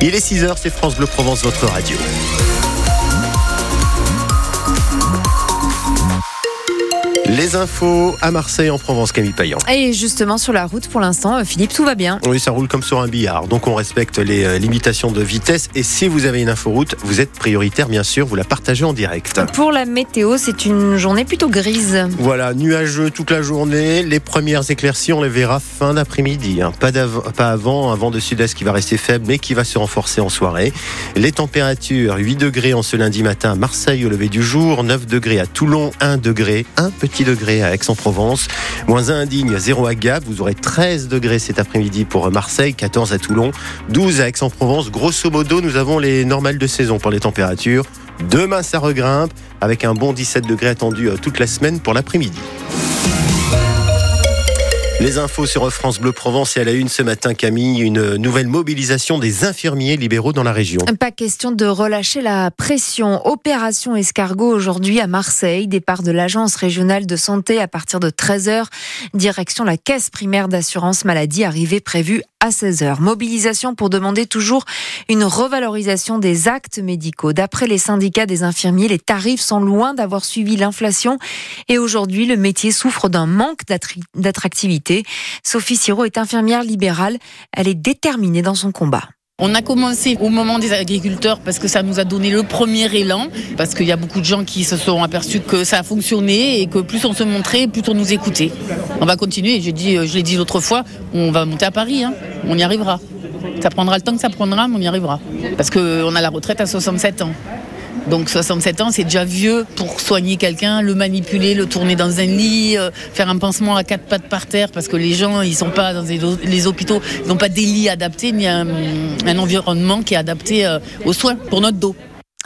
Il est 6h, c'est France Bleu Provence, votre radio. Les infos à Marseille en Provence, Camille Payan. Et justement sur la route pour l'instant, euh, Philippe, tout va bien. Oui, ça roule comme sur un billard. Donc on respecte les euh, limitations de vitesse. Et si vous avez une inforoute, vous êtes prioritaire, bien sûr, vous la partagez en direct. Pour la météo, c'est une journée plutôt grise. Voilà, nuageux toute la journée. Les premières éclaircies, on les verra fin d'après-midi. hein. Pas, avant, un vent de sud-est qui va rester faible, mais qui va se renforcer en soirée. Les températures, 8 degrés en ce lundi matin à Marseille au lever du jour, 9 degrés à Toulon, 1 degré, 1 petit degré à Aix-en-Provence, moins 1 à Digne, 0 à Gap. Vous aurez 13 degrés cet après-midi pour Marseille, 14 à Toulon, 12 à Aix-en-Provence. Grosso modo, nous avons les normales de saison pour les températures. Demain, ça regrimpe avec un bon 17 degrés attendu euh, toute la semaine pour l'après-midi. Les infos sur France Bleu Provence et à la une ce matin, Camille, une nouvelle mobilisation des infirmiers libéraux dans la région. Pas question de relâcher la pression. Opération escargot aujourd'hui à Marseille. Départ de l'agence régionale de santé à partir de 13h. Direction la caisse primaire d'assurance maladie. Arrivée prévue à 16h. Mobilisation pour demander toujours une revalorisation des actes médicaux. D'après les syndicats des infirmiers, les tarifs sont loin d'avoir suivi l'inflation. Et aujourd'hui, le métier souffre d'un manque d'attri- Sophie Siro est infirmière libérale. Elle est déterminée dans son combat. On a commencé au moment des agriculteurs parce que ça nous a donné le premier élan, parce qu'il y a beaucoup de gens qui se sont aperçus que ça a fonctionné et que plus on se montrait, plus on nous écoutait. On va continuer, je l'ai dit l'autre fois, on va monter à Paris, hein. on y arrivera. Ça prendra le temps que ça prendra, mais on y arrivera. Parce qu'on a la retraite à 67 ans. Donc 67 ans, c'est déjà vieux pour soigner quelqu'un, le manipuler, le tourner dans un lit, euh, faire un pansement à quatre pattes par terre, parce que les gens, ils sont pas dans les, hôpitaux, ils n'ont pas des lits adaptés, ni un, un environnement qui est adapté euh, aux soins pour notre dos.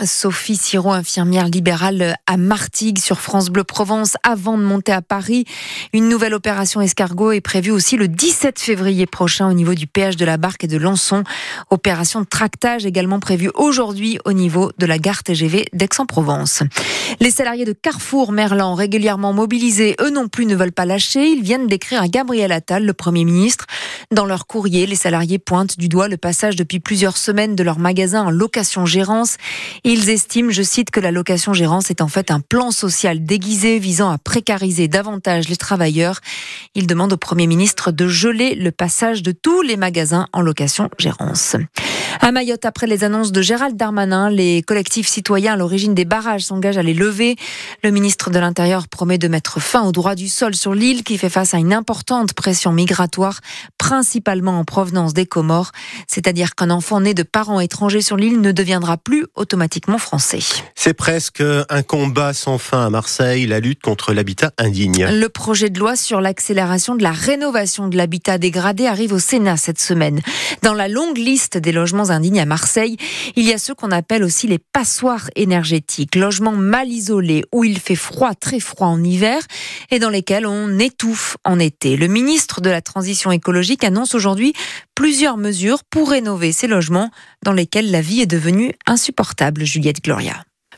Sophie Siro, infirmière libérale à Martigues sur France Bleu Provence, avant de monter à Paris. Une nouvelle opération escargot est prévue aussi le 17 février prochain au niveau du péage de la Barque et de Lançon. Opération de tractage également prévue aujourd'hui au niveau de la gare TGV d'Aix-en-Provence. Les salariés de Carrefour Merlan, régulièrement mobilisés, eux non plus ne veulent pas lâcher. Ils viennent d'écrire à Gabriel Attal, le Premier ministre. Dans leur courrier, les salariés pointent du doigt le passage depuis plusieurs semaines de leur magasin en location-gérance. Ils estiment, je cite, que la location-gérance est en fait un plan social déguisé visant à précariser davantage les travailleurs. Ils demandent au Premier ministre de geler le passage de tous les magasins en location-gérance. À Mayotte, après les annonces de Gérald Darmanin, les collectifs citoyens à l'origine des barrages s'engagent à les lever. Le ministre de l'Intérieur promet de mettre fin au droit du sol sur l'île qui fait face à une importante pression migratoire, principalement en provenance des Comores. C'est-à-dire qu'un enfant né de parents étrangers sur l'île ne deviendra plus automatiquement français. C'est presque un combat sans fin à Marseille, la lutte contre l'habitat indigne. Le projet de loi sur l'accélération de la rénovation de l'habitat dégradé arrive au Sénat cette semaine. Dans la longue liste des logements indignes à Marseille, il y a ceux qu'on appelle aussi les passoires énergétiques, logements mal isolés où il fait froid, très froid en hiver et dans lesquels on étouffe en été. Le ministre de la Transition écologique annonce aujourd'hui plusieurs mesures pour rénover ces logements dans lesquels la vie est devenue insupportable, Juliette Gloria.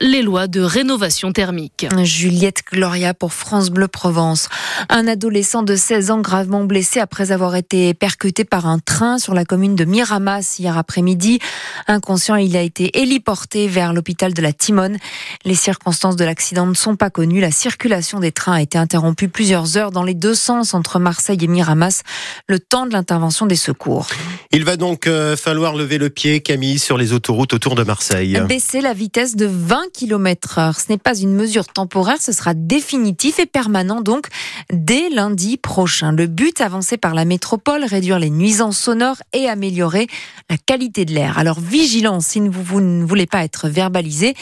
les lois de rénovation thermique. Juliette Gloria pour France Bleu Provence. Un adolescent de 16 ans gravement blessé après avoir été percuté par un train sur la commune de Miramas hier après-midi. Inconscient, il a été héliporté vers l'hôpital de la Timone. Les circonstances de l'accident ne sont pas connues. La circulation des trains a été interrompue plusieurs heures dans les deux sens entre Marseille et Miramas, le temps de l'intervention des secours. Il va donc euh, falloir lever le pied, Camille, sur les autoroutes autour de Marseille. Baisser la vitesse de 20 km heure. Ce n'est pas une mesure temporaire, ce sera définitif et permanent donc dès lundi prochain. Le but avancé par la métropole, réduire les nuisances sonores et améliorer la qualité de l'air. Alors vigilance si vous ne voulez pas être verbalisé.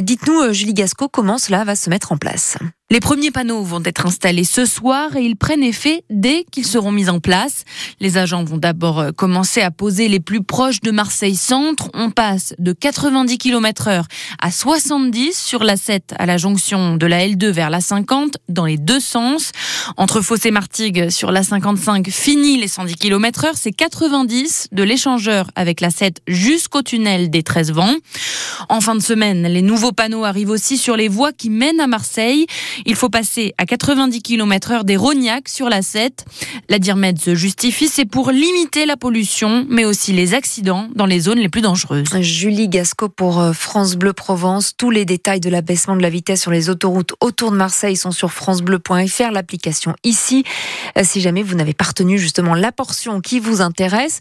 Dites-nous, euh, Julie Gasco, comment cela va se mettre en place? Les premiers panneaux vont être installés ce soir et ils prennent effet dès qu'ils seront mis en place. Les agents vont d'abord euh, commencer à poser les plus proches de Marseille Centre. On passe de 90 km heure à 70 sur la 7 à la jonction de la L2 vers la 50 dans les deux sens. Entre Fossé-Martigues sur la 55, fini les 110 km heure, c'est 90 de l'échangeur avec la 7 jusqu'au tunnel des 13 vents. En fin de semaine, les nouveaux panneaux arrivent aussi sur les voies qui mènent à Marseille. Il faut passer à 90 km heure des Rognac sur la 7. La DIRMED se justifie, c'est pour limiter la pollution, mais aussi les accidents dans les zones les plus dangereuses. Julie Gasco pour euh, France Bleu Provence. Tous les détails de l'abaissement de la vitesse sur les autoroutes autour de Marseille sont sur francebleu.fr, l'application ici, euh, si jamais vous n'avez pas retenu justement la portion qui vous intéresse.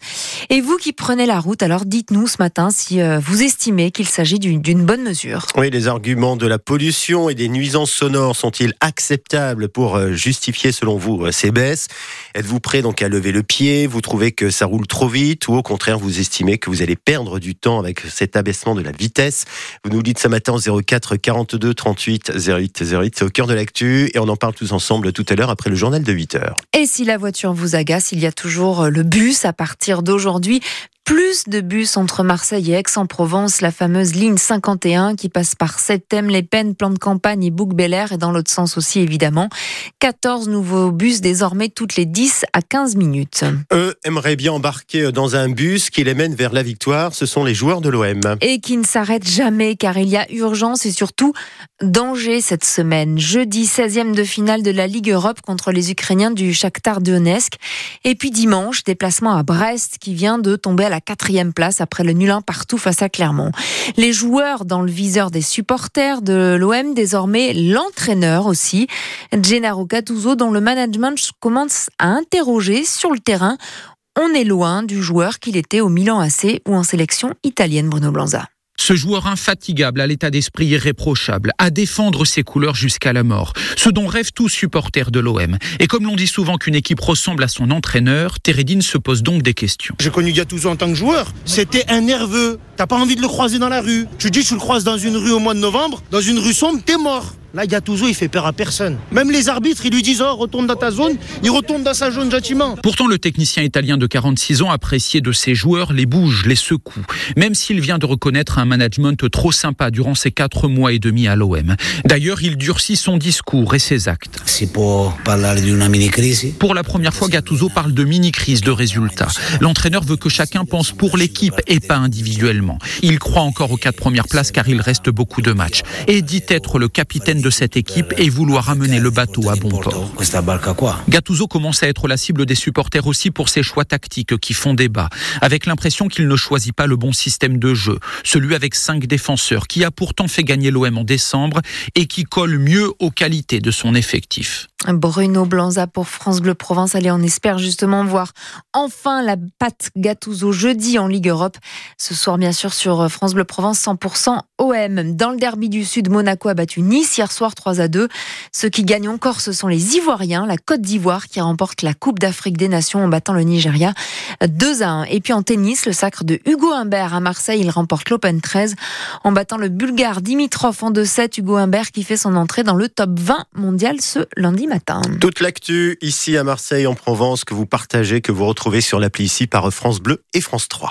Et vous qui prenez la route, alors dites-nous ce matin si euh, vous estimez qu'il s'agit d'une bonne mesure. Oui, les arguments de la pollution et des nuisances sonores sont sont-ils acceptables pour euh, justifier, selon vous, euh, ces baisses? Êtes-vous prêt donc à lever le pied? Vous trouvez que ça roule trop vite Ou au contraire, vous estimez que vous allez perdre du temps avec cet abaissement de la vitesse? Vous nous dites ce matin 04 42 38 08 08. C'est au cœur de l'actu et on en parle tous ensemble tout à l'heure après le journal de 8 heures. Et si la voiture vous agace, il y a toujours euh, le bus à partir d'aujourd'hui plus de bus entre Marseille et Aix-en-Provence, la fameuse ligne 51 qui passe par Septem, Les Pennes, Plan de Campagne et Bouc-Bel-Air et dans l'autre sens aussi évidemment. 14 nouveaux bus désormais toutes les 10 à 15 minutes. Eux aimeraient bien embarquer dans un bus qui les mène vers la victoire. Ce sont les joueurs de l'OM. Et qui ne s'arrêtent jamais car il y a urgence et surtout danger cette semaine. Jeudi 16e de finale de la Ligue Europe contre les Ukrainiens du Shakhtar Donetsk. Et puis dimanche, déplacement à Brest qui vient de tomber à la quatrième place après le nul partout face à Clermont. Les joueurs dans le viseur des supporters de l'OM, désormais l'entraîneur aussi, Gennaro Gattuso, dont le management commence à interroger sur le terrain. On est loin du joueur qu'il était au Milan AC ou en sélection italienne, Bruno Blanza. Ce joueur infatigable à l'état d'esprit irréprochable, à défendre ses couleurs jusqu'à la mort, ce dont rêvent tous supporters de l'OM. Et comme l'on dit souvent qu'une équipe ressemble à son entraîneur, Teredine se pose donc des questions. J'ai connu Gattuso en tant que joueur. C'était un nerveux. T'as pas envie de le croiser dans la rue. Tu dis, tu le croises dans une rue au mois de novembre, dans une rue sombre, t'es mort. Là, Gattuso, il fait peur à personne. Même les arbitres, ils lui disent Oh, retourne dans ta zone. Il retourne dans sa zone gentiment. Pourtant, le technicien italien de 46 ans apprécié de ses joueurs les bouges, les secoue. Même s'il vient de reconnaître un management trop sympa durant ses quatre mois et demi à l'OM. D'ailleurs, il durcit son discours et ses actes. Pour la première fois, Gattuso parle de mini-crise de résultats. L'entraîneur veut que chacun pense pour l'équipe et pas individuellement. Il croit encore aux quatre premières places car il reste beaucoup de matchs. Et dit être le capitaine de cette équipe et vouloir amener le bateau à bon port. Gattuso commence à être la cible des supporters aussi pour ses choix tactiques qui font débat, avec l'impression qu'il ne choisit pas le bon système de jeu, celui avec cinq défenseurs qui a pourtant fait gagner l'OM en décembre et qui colle mieux aux qualités de son effectif. Bruno Blanza pour France Bleu Provence. Allez, on espère justement voir enfin la patte Gattuso jeudi en Ligue Europe. Ce soir, bien sûr, sur France Bleu Provence, 100% OM. Dans le derby du Sud, Monaco a battu Nice hier soir 3 à 2. Ceux qui gagnent encore, ce sont les Ivoiriens, la Côte d'Ivoire qui remporte la Coupe d'Afrique des Nations en battant le Nigeria 2 à 1. Et puis en tennis, le sacre de Hugo Humbert à Marseille, il remporte l'Open 13 en battant le Bulgare Dimitrov en 2-7. Hugo Humbert qui fait son entrée dans le top 20 mondial ce lundi Toute l'actu ici à Marseille en Provence que vous partagez, que vous retrouvez sur l'appli ici par France Bleu et France 3.